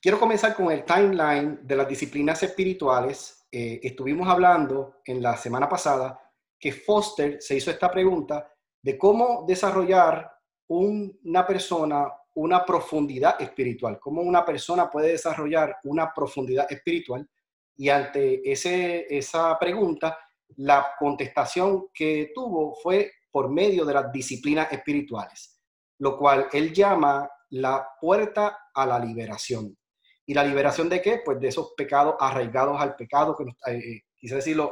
Quiero comenzar con el timeline de las disciplinas espirituales. Eh, estuvimos hablando en la semana pasada que Foster se hizo esta pregunta de cómo desarrollar una persona una profundidad espiritual, cómo una persona puede desarrollar una profundidad espiritual. Y ante ese, esa pregunta, la contestación que tuvo fue por medio de las disciplinas espirituales, lo cual él llama la puerta a la liberación. ¿Y la liberación de qué? Pues de esos pecados arraigados al pecado, que eh, eh, quise decirlo,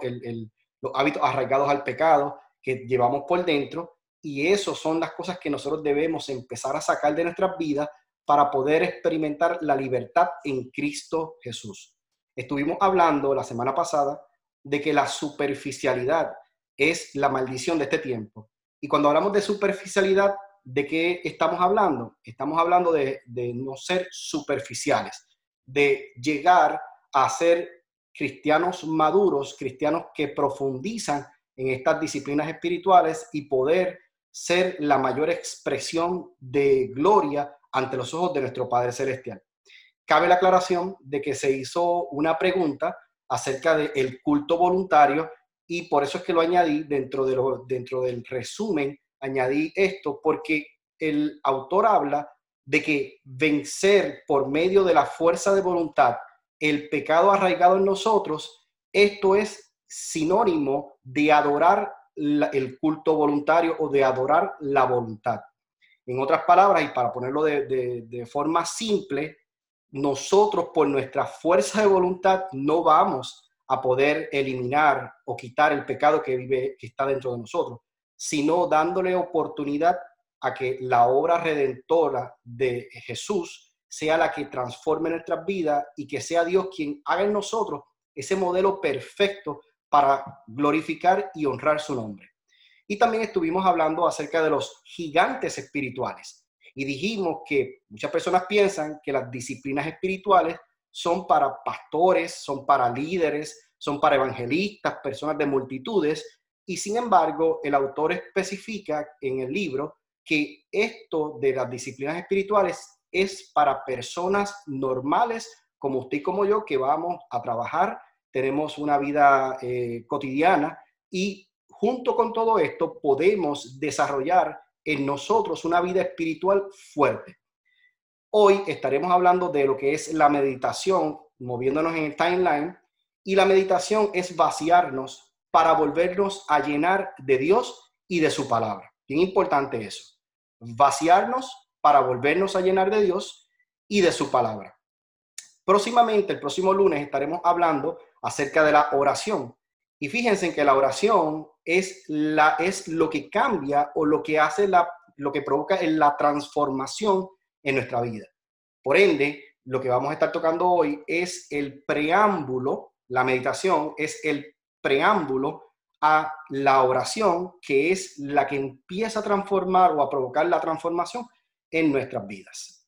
los hábitos arraigados al pecado que llevamos por dentro. Y eso son las cosas que nosotros debemos empezar a sacar de nuestras vidas para poder experimentar la libertad en Cristo Jesús. Estuvimos hablando la semana pasada de que la superficialidad es la maldición de este tiempo. Y cuando hablamos de superficialidad, ¿de qué estamos hablando? Estamos hablando de, de no ser superficiales de llegar a ser cristianos maduros, cristianos que profundizan en estas disciplinas espirituales y poder ser la mayor expresión de gloria ante los ojos de nuestro Padre Celestial. Cabe la aclaración de que se hizo una pregunta acerca del culto voluntario y por eso es que lo añadí dentro, de lo, dentro del resumen, añadí esto porque el autor habla de que vencer por medio de la fuerza de voluntad el pecado arraigado en nosotros, esto es sinónimo de adorar el culto voluntario o de adorar la voluntad. En otras palabras, y para ponerlo de, forma simple, nosotros por nuestra fuerza de voluntad no vamos a poder eliminar o quitar el pecado que vive, que está dentro de nosotros, sino dándole oportunidad a que la obra redentora de Jesús sea la que transforme nuestras vidas y que sea Dios quien haga en nosotros ese modelo perfecto para glorificar y honrar su nombre. Y también estuvimos hablando acerca de los gigantes espirituales. Y dijimos que muchas personas piensan que las disciplinas espirituales son para pastores, son para líderes, son para evangelistas, personas de multitudes. Y sin embargo, el autor especifica en el libro que esto de las disciplinas espirituales es para personas normales como usted y como yo que vamos a trabajar, tenemos una vida eh, cotidiana y junto con todo esto podemos desarrollar en nosotros una vida espiritual fuerte. Hoy estaremos hablando de lo que es la meditación, moviéndonos en el timeline, y la meditación es vaciarnos para volvernos a llenar de Dios y de su palabra. Bien importante eso vaciarnos para volvernos a llenar de Dios y de su palabra. Próximamente, el próximo lunes, estaremos hablando acerca de la oración. Y fíjense que la oración es, la, es lo que cambia o lo que hace la, lo que provoca la transformación en nuestra vida. Por ende, lo que vamos a estar tocando hoy es el preámbulo, la meditación es el preámbulo a la oración, que es la que empieza a transformar o a provocar la transformación en nuestras vidas.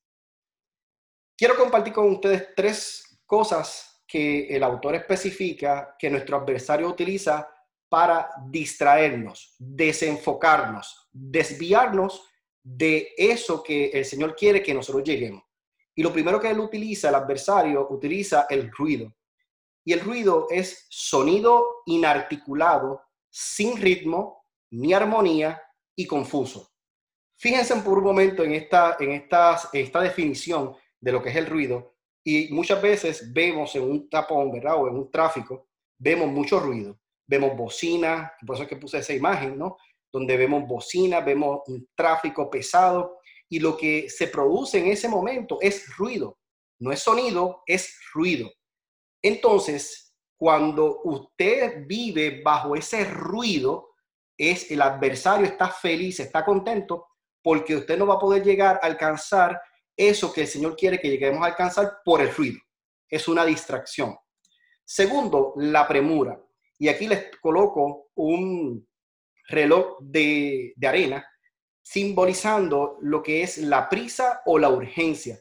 Quiero compartir con ustedes tres cosas que el autor especifica que nuestro adversario utiliza para distraernos, desenfocarnos, desviarnos de eso que el Señor quiere que nosotros lleguemos. Y lo primero que él utiliza, el adversario, utiliza el ruido. Y el ruido es sonido inarticulado, sin ritmo, ni armonía y confuso. Fíjense por un momento en esta, en esta, esta definición de lo que es el ruido. Y muchas veces vemos en un tapón, ¿verdad? O en un tráfico, vemos mucho ruido. Vemos bocina, por eso es que puse esa imagen, ¿no? Donde vemos bocina, vemos un tráfico pesado. Y lo que se produce en ese momento es ruido. No es sonido, es ruido. Entonces, cuando usted vive bajo ese ruido, es el adversario está feliz, está contento, porque usted no va a poder llegar a alcanzar eso que el Señor quiere que lleguemos a alcanzar por el ruido. Es una distracción. Segundo, la premura. Y aquí les coloco un reloj de, de arena simbolizando lo que es la prisa o la urgencia.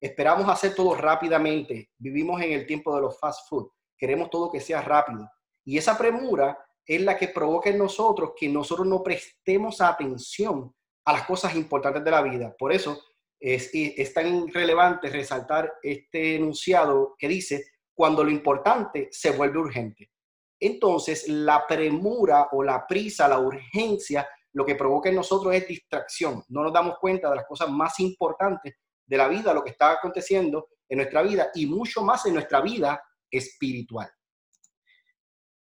Esperamos hacer todo rápidamente. Vivimos en el tiempo de los fast food. Queremos todo que sea rápido. Y esa premura es la que provoca en nosotros que nosotros no prestemos atención a las cosas importantes de la vida. Por eso, es, es tan relevante resaltar este enunciado que dice, cuando lo importante se vuelve urgente. Entonces, la premura o la prisa, la urgencia, lo que provoca en nosotros es distracción. No nos damos cuenta de las cosas más importantes de la vida, lo que está aconteciendo en nuestra vida y mucho más en nuestra vida espiritual.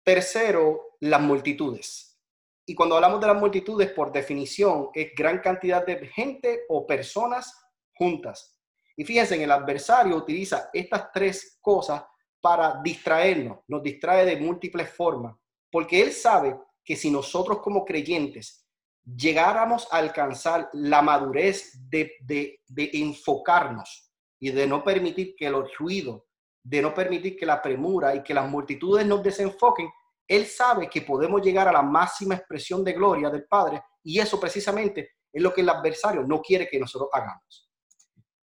Tercero, las multitudes. Y cuando hablamos de las multitudes, por definición, es gran cantidad de gente o personas juntas. Y fíjense, el adversario utiliza estas tres cosas para distraernos, nos distrae de múltiples formas, porque él sabe que si nosotros como creyentes llegáramos a alcanzar la madurez de, de, de enfocarnos y de no permitir que los ruidos, de no permitir que la premura y que las multitudes nos desenfoquen, él sabe que podemos llegar a la máxima expresión de gloria del Padre y eso precisamente es lo que el adversario no quiere que nosotros hagamos.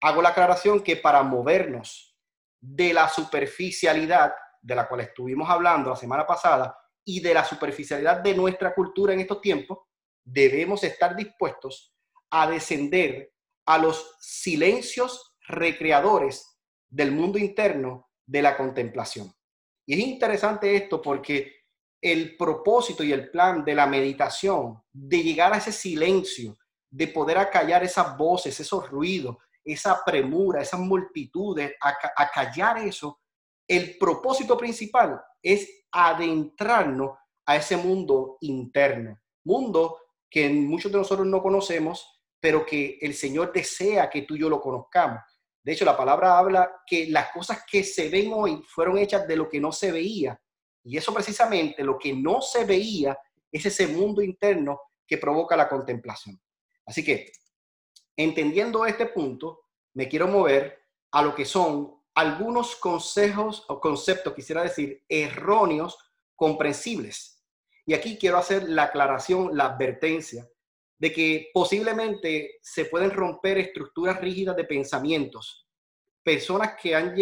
Hago la aclaración que para movernos de la superficialidad de la cual estuvimos hablando la semana pasada y de la superficialidad de nuestra cultura en estos tiempos, debemos estar dispuestos a descender a los silencios recreadores del mundo interno de la contemplación. Y es interesante esto porque el propósito y el plan de la meditación, de llegar a ese silencio, de poder acallar esas voces, esos ruidos, esa premura, esas multitudes, a, callar eso, el propósito principal es adentrarnos a ese mundo interno, mundo que muchos de nosotros no conocemos, pero que el Señor desea que tú y yo lo conozcamos. De hecho, la palabra habla que las cosas que se ven hoy fueron hechas de lo que no se veía. Y eso precisamente, lo que no se veía, es ese mundo interno que provoca la contemplación. Así que entendiendo este punto, me quiero mover a lo que son algunos consejos o conceptos, quisiera decir, erróneos, comprensibles. Y aquí quiero hacer la aclaración, la advertencia de que posiblemente se pueden romper estructuras rígidas de pensamientos. Personas que han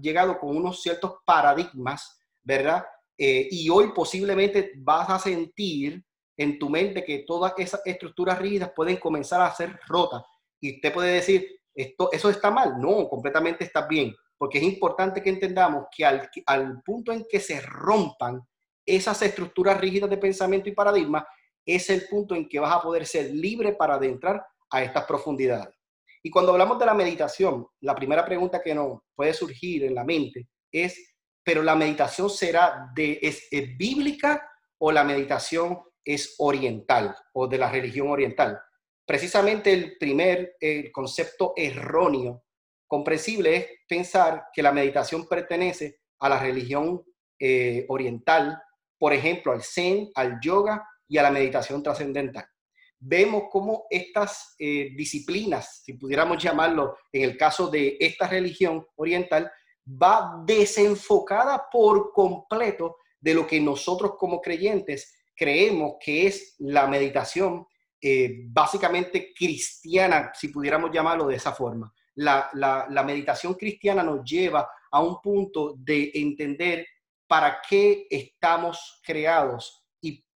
llegado con unos ciertos paradigmas, ¿verdad? Eh, y hoy posiblemente vas a sentir en tu mente que todas esas estructuras rígidas pueden comenzar a ser rotas. Y usted puede decir, esto, ¿eso está mal? No, completamente está bien, porque es importante que entendamos que al, al punto en que se rompan esas estructuras rígidas de pensamiento y paradigma, es el punto en que vas a poder ser libre para adentrar a estas profundidades. Y cuando hablamos de la meditación, la primera pregunta que nos puede surgir en la mente es, ¿pero la meditación será de, es bíblica o la meditación es oriental o de la religión oriental. Precisamente el primer concepto erróneo, comprensible, es pensar que la meditación pertenece a la religión eh, oriental, por ejemplo, al zen, al yoga y a la meditación trascendental. Vemos cómo estas eh, disciplinas, si pudiéramos llamarlo en el caso de esta religión oriental, va desenfocada por completo de lo que nosotros como creyentes creemos que es la meditación eh, básicamente cristiana, si pudiéramos llamarlo de esa forma. La, meditación cristiana nos lleva a un punto de entender para qué estamos creados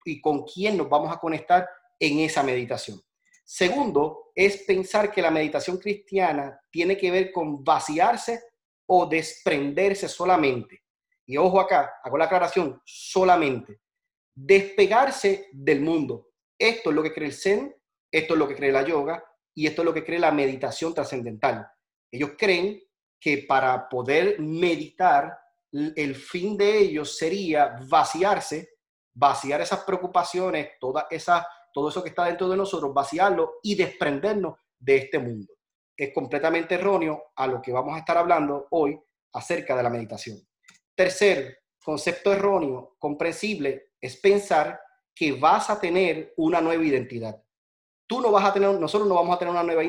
y, con quién nos vamos a conectar en esa meditación. Segundo, es pensar que la meditación cristiana tiene que ver con vaciarse o desprenderse solamente. Y ojo acá, hago la aclaración, solamente despegarse del mundo. Esto es lo que cree el Zen, esto es lo que cree la yoga y esto es lo que cree la meditación trascendental. Ellos creen que para poder meditar, el fin de ellos sería vaciarse, vaciar esas preocupaciones, toda esa, todo eso que está dentro de nosotros, vaciarlo y desprendernos de este mundo. Es completamente erróneo a lo que vamos a estar hablando hoy acerca de la meditación. Tercer concepto erróneo, comprensible, es pensar que vas a tener una nueva identidad. Tú no vas a tener, nosotros no vamos a tener una nueva,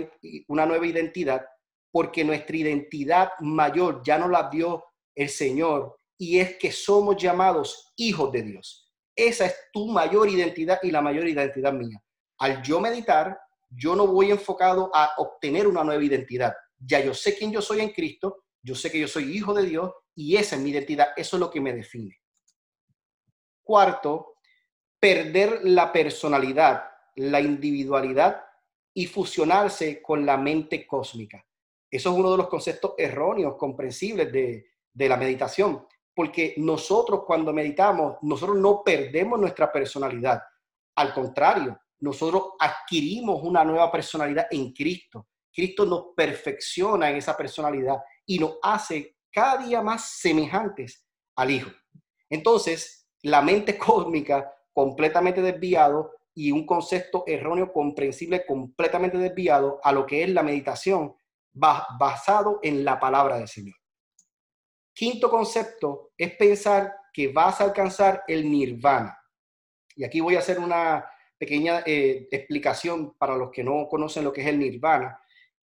una nueva identidad porque nuestra identidad mayor ya no la dio el Señor y es que somos llamados hijos de Dios. Esa es tu mayor identidad y la mayor identidad mía. Al yo meditar, yo no voy enfocado a obtener una nueva identidad. Ya yo sé quién yo soy en Cristo, yo sé que yo soy hijo de Dios y esa es mi identidad, eso es lo que me define. Cuarto, perder la personalidad, la individualidad y fusionarse con la mente cósmica. Eso es uno de los conceptos erróneos, comprensibles de, de la meditación, porque nosotros cuando meditamos, nosotros no perdemos nuestra personalidad. Al contrario, nosotros adquirimos una nueva personalidad en Cristo. Cristo nos perfecciona en esa personalidad y nos hace cada día más semejantes al Hijo. Entonces, la mente cósmica completamente desviado y un concepto erróneo comprensible completamente desviado a lo que es la meditación basado en la palabra del Señor. Quinto concepto es pensar que vas a alcanzar el nirvana. Y aquí voy a hacer una pequeña eh, explicación para los que no conocen lo que es el nirvana.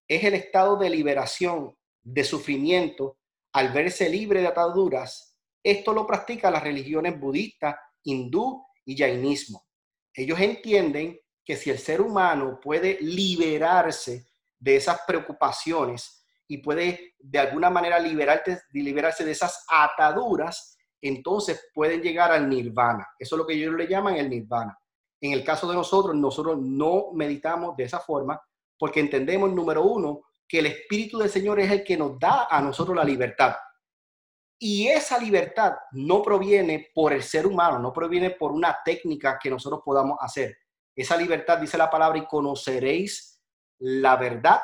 Es el estado de liberación, de sufrimiento, al verse libre de ataduras. Esto lo practican las religiones budistas, hindú y jainismo. Ellos entienden que si el ser humano puede liberarse de esas preocupaciones y puede de alguna manera liberarse, de esas ataduras, entonces pueden llegar al nirvana. Eso es lo que ellos le llaman el nirvana. En el caso de nosotros, nosotros no meditamos de esa forma porque entendemos, número uno, que el Espíritu del Señor es el que nos da a nosotros la libertad. Y esa libertad no proviene por el ser humano, no proviene por una técnica que nosotros podamos hacer. Esa libertad, dice la palabra, y conoceréis la verdad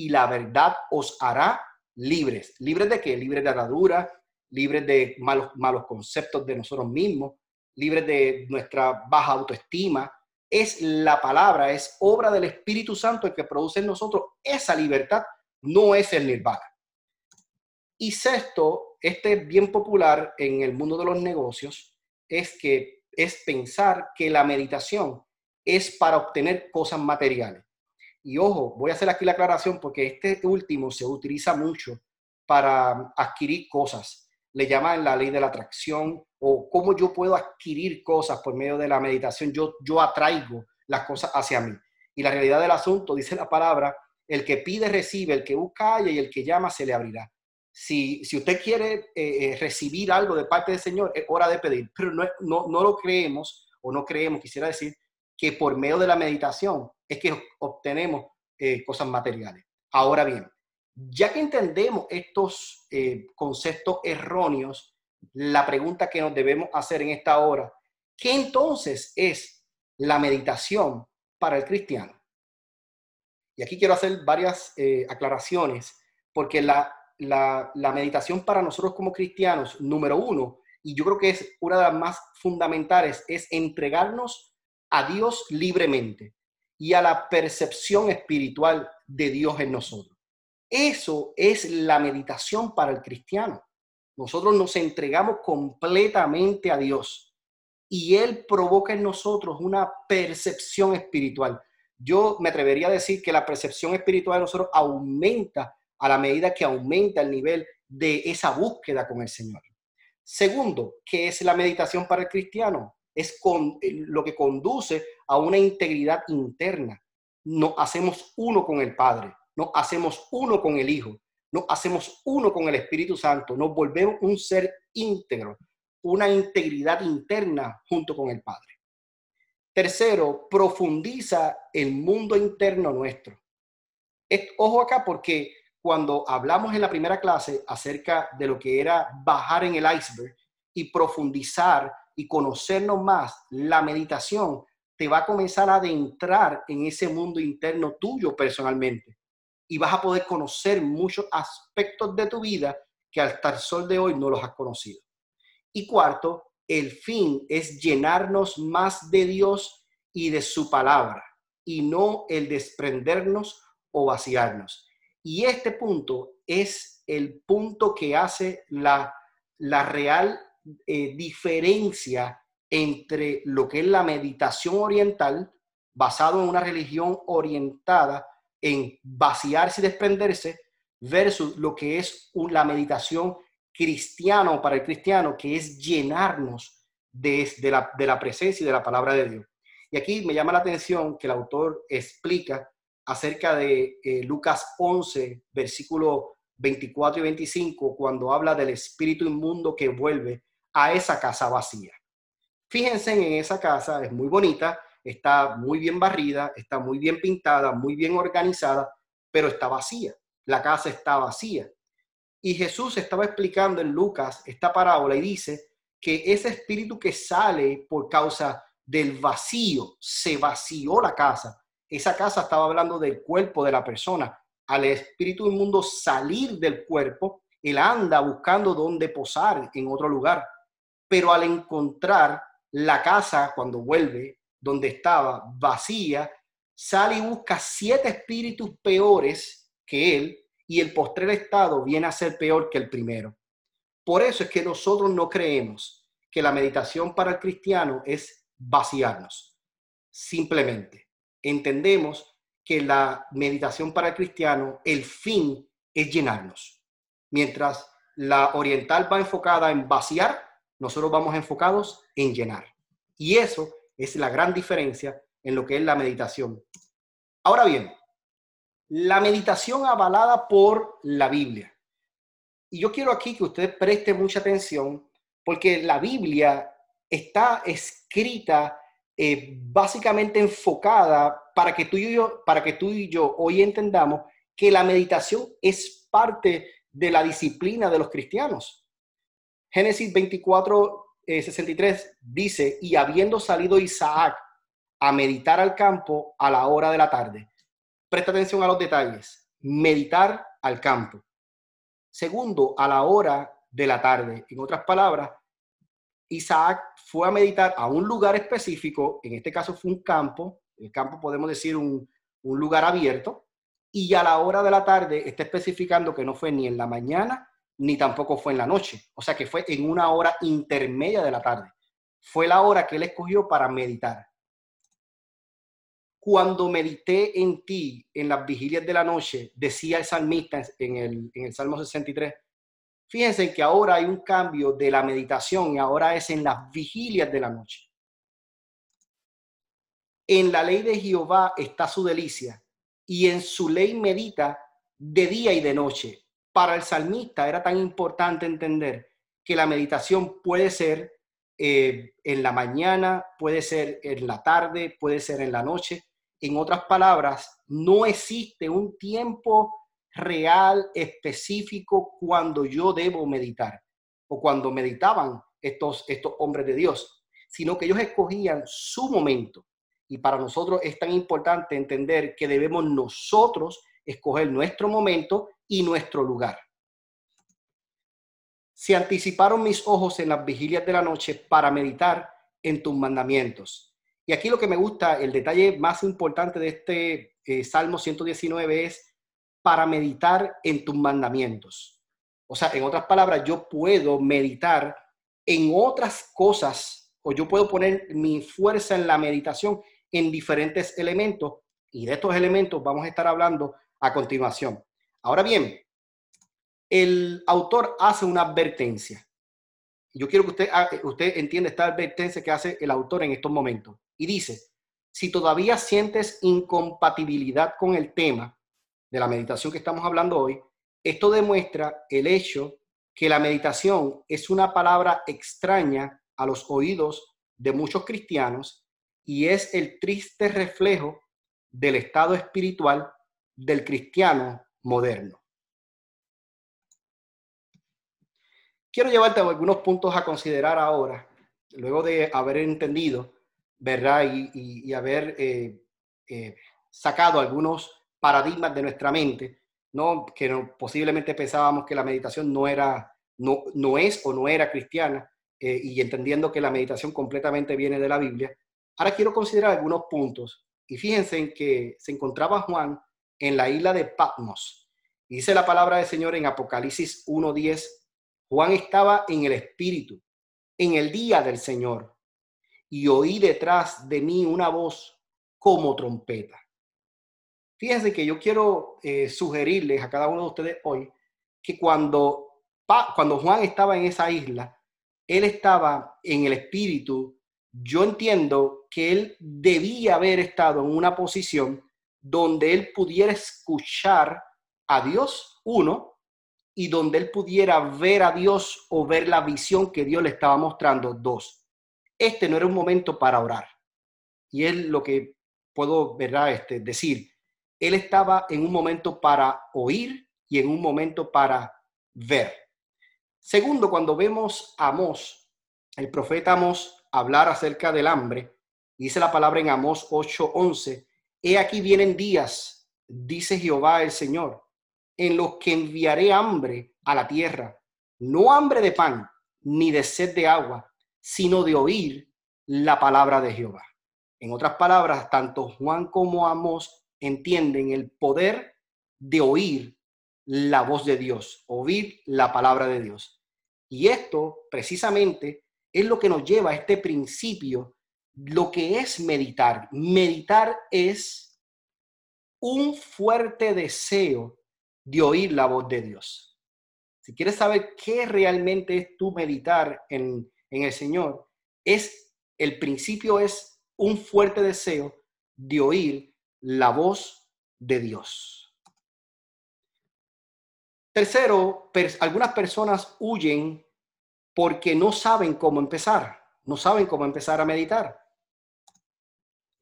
y la verdad os hará libres. ¿Libres de qué? Libres de atadura, libres de malos, malos conceptos de nosotros mismos, libres de nuestra baja autoestima. Es la palabra, es obra del Espíritu Santo el que produce en nosotros esa libertad, no es el nirvana. Y sexto, este es bien popular en el mundo de los negocios, es que es pensar que la meditación es para obtener cosas materiales. Y ojo, voy a hacer aquí la aclaración porque este último se utiliza mucho para adquirir cosas. Le llaman la ley de la atracción o cómo yo puedo adquirir cosas por medio de la meditación. Yo, yo atraigo las cosas hacia mí. Y la realidad del asunto, dice la palabra, el que pide recibe, el que busca halla y el que llama se le abrirá si, usted quiere eh, eh, recibir algo de parte del Señor, es hora de pedir, pero no, no, lo creemos o no creemos, quisiera decir, que por medio de la meditación es que obtenemos eh, cosas materiales. Ahora bien, ya que entendemos estos conceptos erróneos, la pregunta que nos debemos hacer en esta hora, ¿qué entonces es la meditación para el cristiano? Y aquí quiero hacer varias aclaraciones, porque la la, meditación para nosotros como cristianos, número uno, y yo creo que es una de las más fundamentales, es entregarnos a Dios libremente y a la percepción espiritual de Dios en nosotros. Eso es la meditación para el cristiano. Nosotros nos entregamos completamente a Dios y Él provoca en nosotros una percepción espiritual. Yo me atrevería a decir que la percepción espiritual de nosotros aumenta a la medida que aumenta el nivel de esa búsqueda con el Señor. Segundo, ¿qué es la meditación para el cristiano? Es con, eh, lo que conduce a una integridad interna. Nos hacemos uno con el Padre, nos hacemos uno con el Hijo, nos hacemos uno con el Espíritu Santo, nos volvemos un ser íntegro, una integridad interna junto con el Padre. Tercero, profundiza el mundo interno nuestro. ojo acá porque cuando hablamos en la primera clase acerca de lo que era bajar en el iceberg y profundizar y conocernos más, la meditación te va a comenzar a adentrar en ese mundo interno tuyo personalmente y vas a poder conocer muchos aspectos de tu vida que hasta el sol de hoy no los has conocido. Y cuarto, el fin es llenarnos más de Dios y de su palabra y no el desprendernos o vaciarnos. Y este punto es el punto que hace la, la real eh, diferencia entre lo que es la meditación oriental, basado en una religión orientada en vaciarse y desprenderse, versus lo que es la meditación cristiana para el cristiano, que es llenarnos de, la, de la presencia y de la palabra de Dios. Y aquí me llama la atención que el autor explica acerca de eh, Lucas 11, versículo 24 y 25, cuando habla del espíritu inmundo que vuelve a esa casa vacía. Fíjense en esa casa, es muy bonita, está muy bien barrida, está muy bien pintada, muy bien organizada, pero está vacía. La casa está vacía. Y Jesús estaba explicando en Lucas esta parábola y dice que ese espíritu que sale por causa del vacío, se vació la casa. Esa casa estaba hablando del cuerpo de la persona. Al espíritu del mundo salir del cuerpo, él anda buscando dónde posar en otro lugar. Pero al encontrar la casa, cuando vuelve, donde estaba vacía, sale y busca siete espíritus peores que él y el postrer estado viene a ser peor que el primero. Por eso es que nosotros no creemos que la meditación para el cristiano es vaciarnos. Simplemente entendemos que la meditación para el cristiano, el fin es llenarnos. Mientras la oriental va enfocada en vaciar, nosotros vamos enfocados en llenar. Y eso es la gran diferencia en lo que es la meditación. Ahora bien, la meditación avalada por la Biblia. Y yo quiero aquí que usted preste mucha atención porque la Biblia está escrita eh, básicamente enfocada para que, tú y yo, para que tú y yo hoy entendamos que la meditación es parte de la disciplina de los cristianos. Génesis 24, 63 eh, dice, y habiendo salido Isaac a meditar al campo a la hora de la tarde. Presta atención a los detalles. Meditar al campo. Segundo, a la hora de la tarde. En otras palabras, Isaac fue a meditar a un lugar específico, en este caso fue un campo, el campo podemos decir un, un lugar abierto, y a la hora de la tarde está especificando que no fue ni en la mañana ni tampoco fue en la noche, o sea que fue en una hora intermedia de la tarde. Fue la hora que él escogió para meditar. Cuando medité en ti en las vigilias de la noche, decía el salmista en el, en el Salmo 63, fíjense que ahora hay un cambio de la meditación y ahora es en las vigilias de la noche. En la ley de Jehová está su delicia y en su ley medita de día y de noche para el salmista era tan importante entender que la meditación puede ser eh, en la mañana, puede ser en la tarde, puede ser en la noche. En otras palabras, no existe un tiempo real, específico, cuando yo debo meditar o cuando meditaban estos, estos hombres de Dios, sino que ellos escogían su momento. Y para nosotros es tan importante entender que debemos nosotros escoger nuestro momento y nuestro lugar. Se anticiparon mis ojos en las vigilias de la noche para meditar en tus mandamientos. Y aquí lo que me gusta, el detalle más importante de este eh, Salmo 119 es para meditar en tus mandamientos. O sea, en otras palabras, yo puedo meditar en otras cosas o yo puedo poner mi fuerza en la meditación en diferentes elementos y de estos elementos vamos a estar hablando a continuación. Ahora bien, el autor hace una advertencia. Yo quiero que usted, usted entienda esta advertencia que hace el autor en estos momentos. Y dice, si todavía sientes incompatibilidad con el tema de la meditación que estamos hablando hoy, esto demuestra el hecho que la meditación es una palabra extraña a los oídos de muchos cristianos y es el triste reflejo del estado espiritual del cristiano moderno. Quiero llevarte algunos puntos a considerar ahora, luego de haber entendido, ¿verdad? Y, haber eh, eh, sacado algunos paradigmas de nuestra mente, ¿no? Que posiblemente pensábamos que la meditación no era, no, no es o no era cristiana, eh, y entendiendo que la meditación completamente viene de la Biblia. Ahora quiero considerar algunos puntos. Y fíjense en que se encontraba Juan en la isla de Patmos. Dice la palabra del Señor en Apocalipsis 1.10, Juan estaba en el Espíritu, en el día del Señor, y oí detrás de mí una voz como trompeta. Fíjense que yo quiero eh, sugerirles a cada uno de ustedes hoy que cuando, cuando Juan estaba en esa isla, él estaba en el Espíritu. Yo entiendo que él debía haber estado en una posición donde él pudiera escuchar a Dios, uno, y donde él pudiera ver a Dios o ver la visión que Dios le estaba mostrando, dos. Este no era un momento para orar. y es lo que puedo ¿verdad? Este, decir. Él estaba en un momento para oír y en un momento para ver. Segundo, cuando vemos a Amós, el profeta Amós, hablar acerca del hambre, dice la palabra en Amós 8:11, he aquí vienen días, dice Jehová el Señor, en los que enviaré hambre a la tierra, no hambre de pan, ni de sed de agua, sino de oír la palabra de Jehová. En otras palabras, tanto Juan como Amós entienden el poder de oír la voz de Dios, oír la palabra de Dios. Y esto precisamente es lo que nos lleva a este principio, lo que es meditar. Meditar es un fuerte deseo de oír la voz de Dios. Si quieres saber qué realmente es tu meditar en, en el Señor, es el principio es un fuerte deseo de oír la voz de Dios. Tercero, algunas personas huyen porque no saben cómo empezar, no saben cómo empezar a meditar.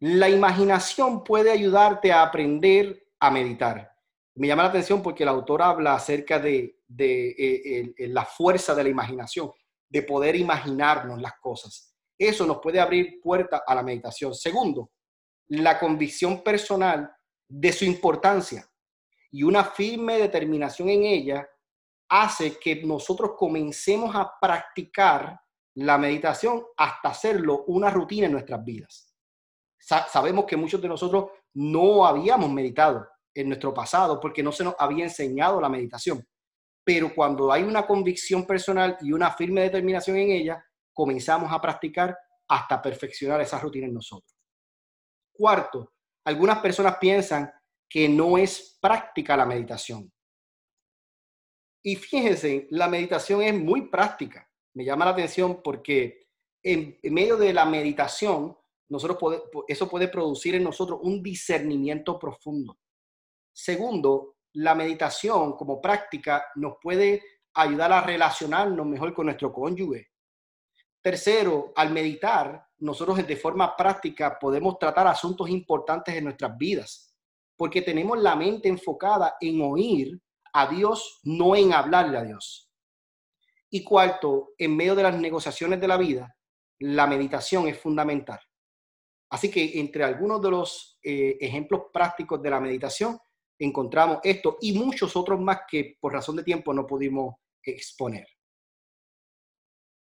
La imaginación puede ayudarte a aprender a meditar. Me llama la atención porque el autor habla acerca de, eh, la fuerza de la imaginación, de poder imaginarnos las cosas. Eso nos puede abrir puerta a la meditación. Segundo, la convicción personal de su importancia y una firme determinación en ella hace que nosotros comencemos a practicar la meditación hasta hacerlo una rutina en nuestras vidas. sabemos que muchos de nosotros no habíamos meditado en nuestro pasado porque no se nos había enseñado la meditación. Pero cuando hay una convicción personal y una firme determinación en ella, comenzamos a practicar hasta perfeccionar esa rutina en nosotros. Cuarto, algunas personas piensan que no es práctica la meditación. Y fíjense, la meditación es muy práctica. Me llama la atención porque en, medio de la meditación, nosotros eso puede producir en nosotros un discernimiento profundo. Segundo, la meditación como práctica nos puede ayudar a relacionarnos mejor con nuestro cónyuge. Tercero, al meditar, nosotros de forma práctica podemos tratar asuntos importantes en nuestras vidas, porque tenemos la mente enfocada en oír a Dios, no en hablarle a Dios. Y cuarto, en medio de las negociaciones de la vida, la meditación es fundamental. Así que entre algunos de los eh, ejemplos prácticos de la meditación encontramos esto y muchos otros más que por razón de tiempo no pudimos exponer.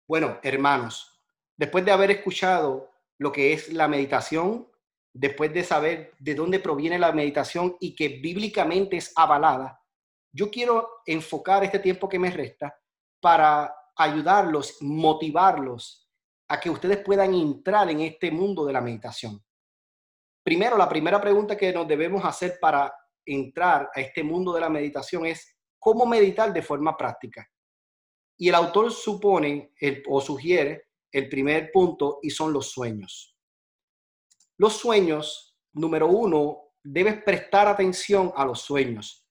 Bueno, hermanos, después de haber escuchado lo que es la meditación, después de saber de dónde proviene la meditación y que bíblicamente es avalada, yo quiero enfocar este tiempo que me resta para ayudarlos, motivarlos a que ustedes puedan entrar en este mundo de la meditación. Primero, la primera pregunta que nos debemos hacer para entrar a este mundo de la meditación es cómo meditar de forma práctica. Y el autor supone o sugiere el primer punto y son los sueños. Los sueños, número uno, debes prestar atención a los sueños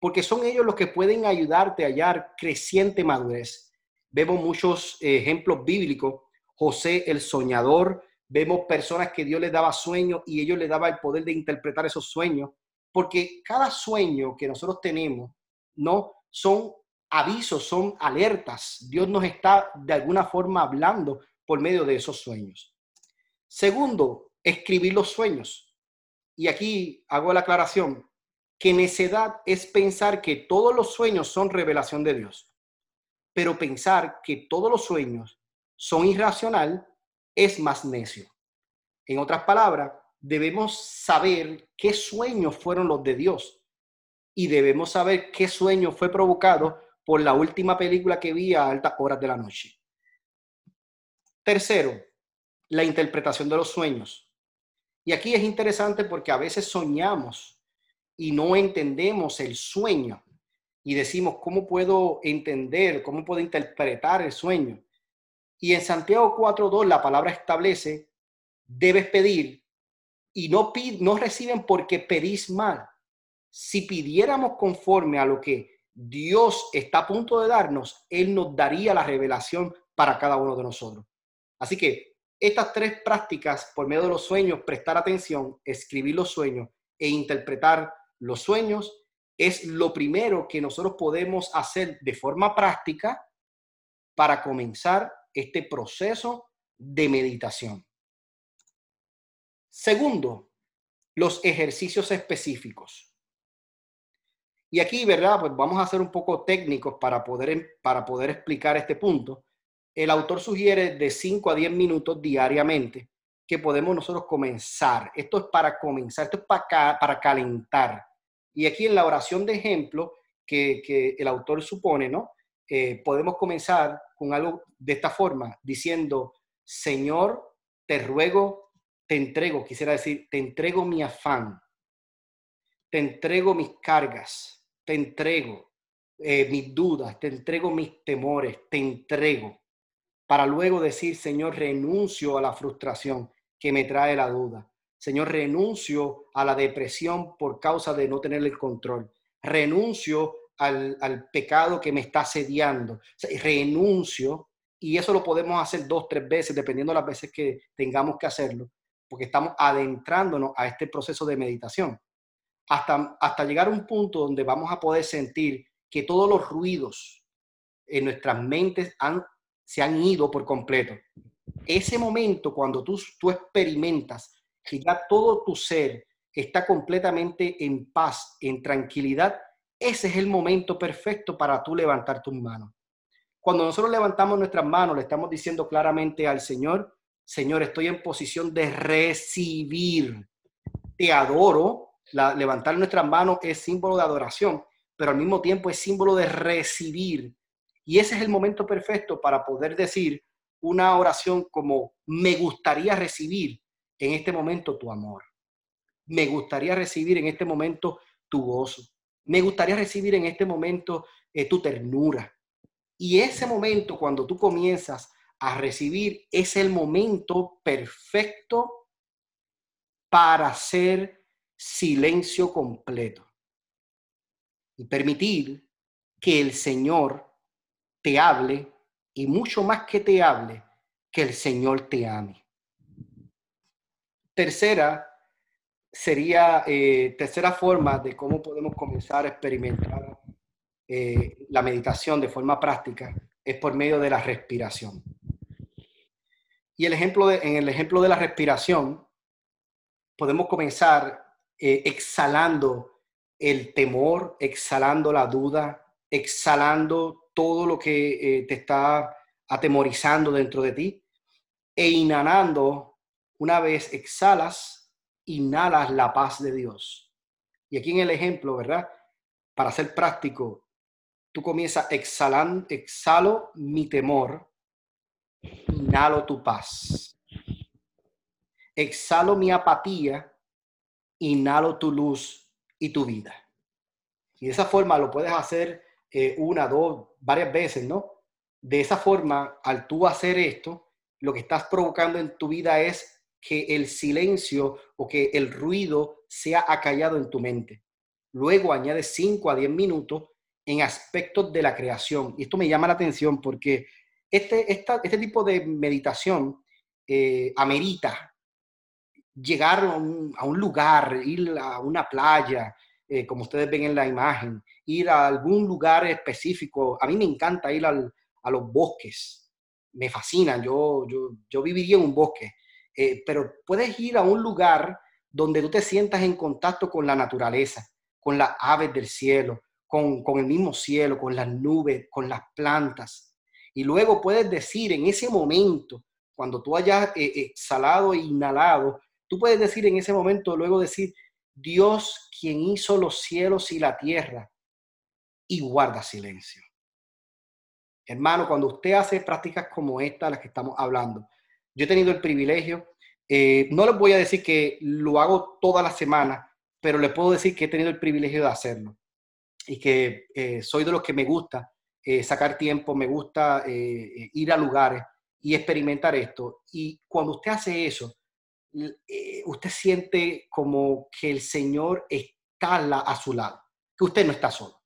porque son ellos los que pueden ayudarte a hallar creciente madurez. Vemos muchos ejemplos bíblicos, José el soñador, vemos personas que Dios les daba sueños y ellos les daba el poder de interpretar esos sueños, porque cada sueño que nosotros tenemos, no son avisos, son alertas. Dios nos está de alguna forma hablando por medio de esos sueños. Segundo, escribir los sueños. Y aquí hago la aclaración, que necedad es pensar que todos los sueños son revelación de Dios. Pero pensar que todos los sueños son irracional es más necio. En otras palabras, debemos saber qué sueños fueron los de Dios y debemos saber qué sueño fue provocado por la última película que vi a altas horas de la noche. Tercero, la interpretación de los sueños. Y aquí es interesante porque a veces soñamos y no entendemos el sueño y decimos, ¿cómo puedo entender, cómo puedo interpretar el sueño? Y en Santiago 4.2 la palabra establece, debes pedir y no, no reciben porque pedís mal. Si pidiéramos conforme a lo que Dios está a punto de darnos, Él nos daría la revelación para cada uno de nosotros. Así que Estas tres prácticas, por medio de los sueños, prestar atención, escribir los sueños e interpretar los sueños, es lo primero que nosotros podemos hacer de forma práctica para comenzar este proceso de meditación. Segundo, los ejercicios específicos. Y aquí, ¿verdad? Pues vamos a ser un poco técnicos para poder, para poder explicar este punto. El autor sugiere de 5 a 10 minutos diariamente que podemos nosotros comenzar. Esto es para comenzar, esto es para, para calentar. Y aquí en la oración de ejemplo que, el autor supone, ¿no? Eh, podemos comenzar con algo de esta forma, diciendo, Señor, te ruego, te entrego, quisiera decir, te entrego mi afán, te entrego mis cargas, te entrego eh, mis dudas, te entrego mis temores, te entrego, para luego decir, Señor, renuncio a la frustración que me trae la duda. Señor, renuncio a la depresión por causa de no tener el control. Renuncio al, pecado que me está asediando. renuncio, y eso lo podemos hacer dos, tres veces, dependiendo de las veces que tengamos que hacerlo, porque estamos adentrándonos a este proceso de meditación. Hasta, hasta llegar a un punto donde vamos a poder sentir que todos los ruidos en nuestras mentes se han ido por completo. Ese momento, cuando tú, tú experimentas que ya todo tu ser está completamente en paz, en tranquilidad, ese es el momento perfecto para tú levantar tus manos. Cuando nosotros levantamos nuestras manos, le estamos diciendo claramente al Señor, Señor, estoy en posición de recibir. Te adoro. levantar nuestras manos es símbolo de adoración, pero al mismo tiempo es símbolo de recibir. Y ese es el momento perfecto para poder decir una oración como, me gustaría recibir en este momento tu amor. Me gustaría recibir en este momento tu gozo. Me gustaría recibir en este momento eh, tu ternura. Y ese momento, cuando tú comienzas a recibir, es el momento perfecto para hacer silencio completo y permitir que el Señor te hable y mucho más que te hable, que el Señor te ame. Tercera sería eh, tercera forma de cómo podemos comenzar a experimentar eh, la meditación de forma práctica es por medio de la respiración. Y el ejemplo de, en el ejemplo de la respiración, podemos comenzar eh, exhalando el temor, exhalando la duda, exhalando todo lo que te está atemorizando dentro de ti e inhalando, una vez exhalas, inhalas la paz de Dios. Y aquí en el ejemplo, ¿verdad? Para ser práctico, tú comienzas exhalando, exhalo mi temor, inhalo tu paz. Exhalo mi apatía, inhalo tu luz y tu vida. Y de esa forma lo puedes hacer eh, una, dos, varias veces, ¿no? De esa forma, al tú hacer esto, lo que estás provocando en tu vida es que el silencio o que el ruido sea acallado en tu mente. Luego añade 5 a 10 minutos en aspectos de la creación. Y esto me llama la atención porque este, este tipo de meditación eh, amerita llegar a un, lugar, ir a una playa, eh, como ustedes ven en la imagen, ir a algún lugar específico. A mí me encanta ir a los bosques, me fascina, yo, yo, yo viviría en un bosque eh, pero puedes ir a un lugar donde tú te sientas en contacto con la naturaleza, con las aves del cielo, con, el mismo cielo, con las nubes, con las plantas. Y luego puedes decir en ese momento, cuando tú hayas eh, exhalado e inhalado, tú puedes decir en ese momento, luego decir, Dios quien hizo los cielos y la tierra, y guarda silencio. Hermano, cuando usted hace prácticas como esta, las que estamos hablando, yo he tenido el privilegio, eh, no les voy a decir que lo hago toda la semana, pero les puedo decir que he tenido el privilegio de hacerlo y que eh, soy de los que me gusta eh, sacar tiempo, me gusta ir a lugares y experimentar esto. Y cuando usted hace eso, usted siente como que el Señor está a su lado, que usted no está solo.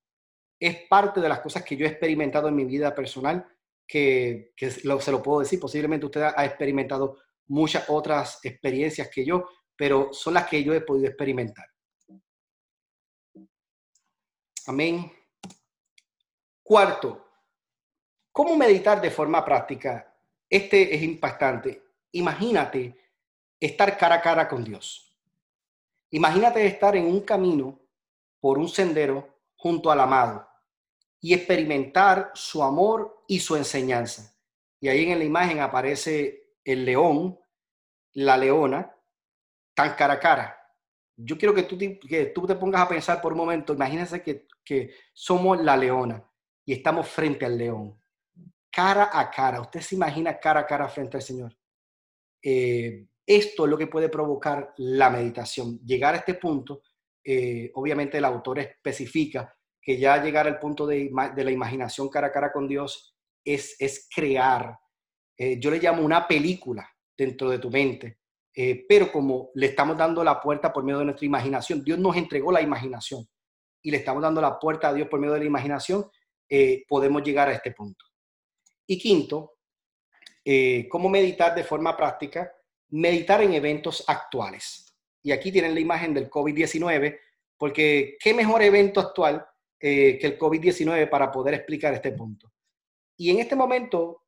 Es parte de las cosas que yo he experimentado en mi vida personal que, se lo puedo decir, posiblemente usted ha experimentado muchas otras experiencias que yo, pero son las que yo he podido experimentar. Amén. Cuarto, ¿cómo meditar de forma práctica? Este es impactante. Imagínate estar cara a cara con Dios. Imagínate estar en un camino por un sendero junto al amado y experimentar su amor y su enseñanza. Y ahí en la imagen aparece el león, la leona, tan cara a cara. Yo quiero que tú, te, que tú te pongas a pensar por un momento, imagínense que, que somos la leona y estamos frente al león, cara a cara. Usted se imagina cara a cara frente al Señor. Eh, esto es lo que puede provocar la meditación. Llegar a este punto, eh, obviamente el autor especifica que ya llegar al punto de, la imaginación cara a cara con Dios es, es crear, eh, yo le llamo una película dentro de tu mente, pero como le estamos dando la puerta por medio de nuestra imaginación, Dios nos entregó la imaginación y le estamos dando la puerta a Dios por medio de la imaginación, eh, podemos llegar a este punto. Y quinto, eh, ¿cómo meditar de forma práctica? Meditar en eventos actuales. Y aquí tienen la imagen del COVID-19, porque qué mejor evento actual eh, que el COVID-19 para poder explicar este punto. Y en este momento,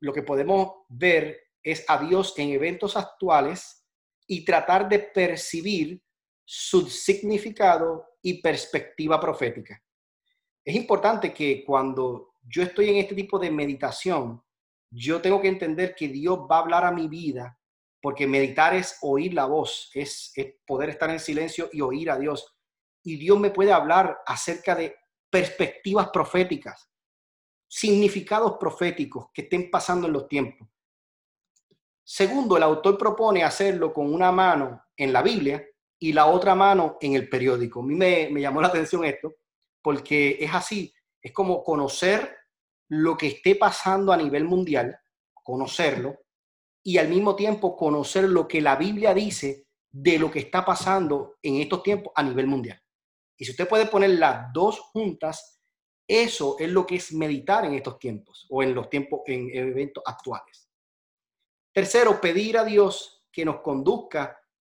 lo que podemos ver es a Dios en eventos actuales y tratar de percibir su significado y perspectiva profética es importante que cuando yo estoy en este tipo de meditación, yo tengo que entender que Dios va a hablar a mi vida, porque meditar es oír la voz, es, poder estar en silencio y oír a Dios. Y Dios me puede hablar acerca de perspectivas proféticas, significados proféticos que estén pasando en los tiempos. Segundo, el autor propone hacerlo con una mano en la Biblia y la otra mano en el periódico. A mí me, llamó la atención esto, porque es así, es como conocer lo que esté pasando a nivel mundial, conocerlo, y al mismo tiempo conocer lo que la Biblia dice de lo que está pasando en estos tiempos a nivel mundial. Y si usted puede poner las dos juntas, eso es lo que es meditar en estos tiempos o en los tiempos, en eventos actuales. Tercero, pedir a Dios que nos conduzca,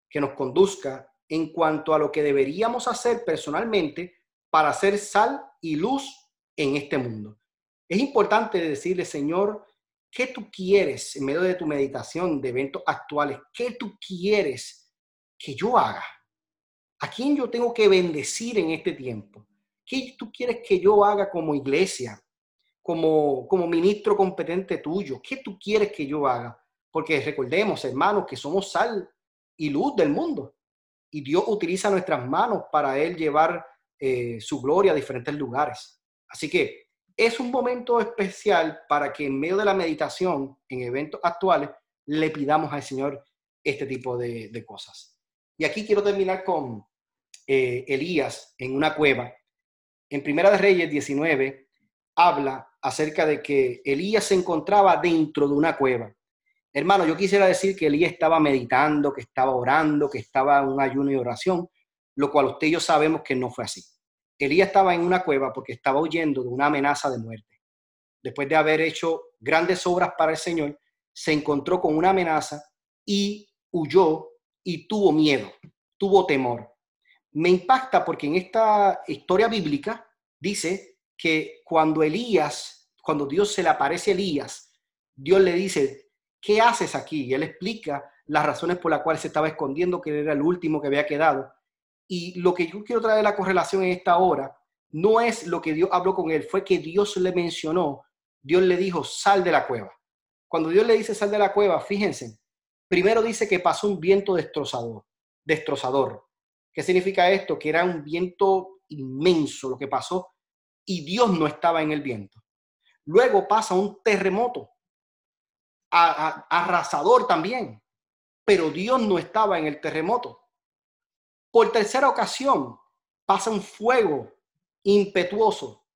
que nos conduzca en cuanto a lo que deberíamos hacer personalmente para hacer sal y luz en este mundo. Es importante decirle, Señor, ¿qué tú quieres en medio de tu meditación de eventos actuales? ¿Qué tú quieres que yo haga? ¿A quién yo tengo que bendecir en este tiempo? ¿Qué tú quieres que yo haga como iglesia, como, como ministro competente tuyo? ¿Qué tú quieres que yo haga? Porque recordemos, hermanos, que somos sal y luz del mundo. Y Dios utiliza nuestras manos para Él llevar eh, su gloria a diferentes lugares. Así que es un momento especial para que en medio de la meditación en eventos actuales le pidamos al Señor este tipo de, cosas. Y aquí quiero terminar con eh, Elías en una cueva. En Primera de Reyes 19 habla acerca de que Elías se encontraba dentro de una cueva. Hermano, yo quisiera decir que Elías estaba meditando, que estaba orando, que estaba en un ayuno y oración, lo cual usted y yo sabemos que no fue así. Elías estaba en una cueva porque estaba huyendo de una amenaza de muerte. Después de haber hecho grandes obras para el Señor, se encontró con una amenaza y huyó y tuvo miedo, tuvo temor. Me impacta porque en esta historia bíblica dice que cuando Elías, cuando Dios se le aparece a Elías, Dios le dice, ¿qué haces aquí? Y él explica las razones por las cuales se estaba escondiendo, que era el último que había quedado. Y lo que yo quiero traer la correlación en esta hora no es lo que Dios habló con él, fue que Dios le mencionó, Dios le dijo, sal de la cueva. Cuando Dios le dice sal de la cueva, fíjense, primero dice que pasó un viento destrozador, destrozador. ¿Qué significa esto? Que era un viento inmenso lo que pasó y Dios no estaba en el viento. Luego pasa un terremoto, arrasador también, pero Dios no estaba en el terremoto. Por tercera ocasión pasa un fuego impetuoso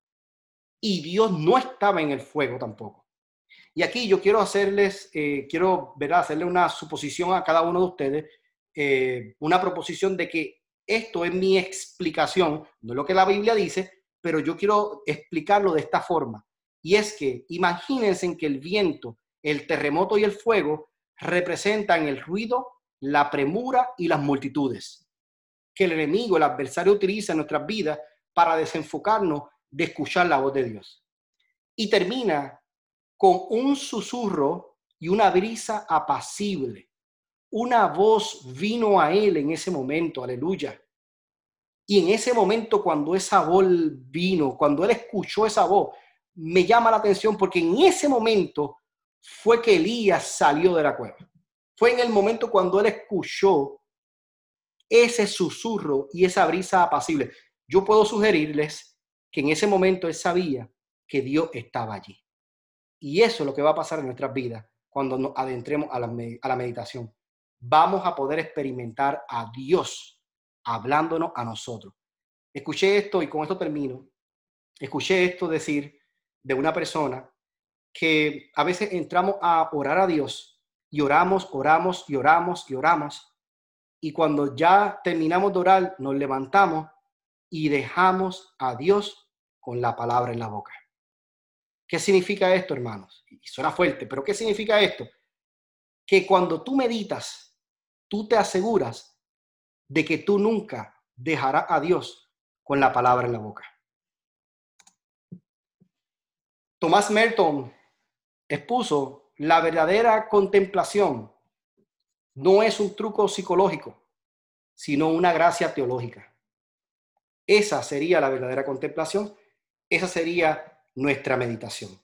y Dios no estaba en el fuego tampoco. Y aquí yo quiero hacerles, eh, quiero ¿verdad? hacerle una suposición a cada uno de ustedes, eh, una proposición de que esto es mi explicación, no es lo que la Biblia dice, pero yo quiero explicarlo de esta forma. Y es que imagínense que el viento, el terremoto y el fuego representan el ruido, la premura y las multitudes que el enemigo, el adversario utiliza en nuestras vidas para desenfocarnos de escuchar la voz de Dios. Y termina con un susurro y una brisa apacible. Una voz vino a él en ese momento, aleluya. Y en ese momento, cuando esa voz vino, cuando él escuchó esa voz, me llama la atención porque en ese momento fue que Elías salió de la cueva. Fue en el momento cuando él escuchó ese susurro y esa brisa apacible. Yo puedo sugerirles que en ese momento él sabía que Dios estaba allí. Y eso es lo que va a pasar en nuestras vidas cuando nos adentremos a la, a la meditación. Vamos a poder experimentar a Dios hablándonos a nosotros. Escuché esto y con esto termino. Escuché esto decir de una persona que a veces entramos a orar a Dios y oramos, oramos y oramos y oramos. Y cuando ya terminamos de orar, nos levantamos y dejamos a Dios con la palabra en la boca. ¿Qué significa esto, hermanos? Y suena fuerte, pero ¿qué significa esto? Que cuando tú meditas, tú te aseguras de que tú nunca dejarás a Dios con la palabra en la boca. Tomás Merton expuso la verdadera contemplación no es un truco psicológico, sino una gracia teológica. Esa sería la verdadera contemplación, esa sería nuestra meditación.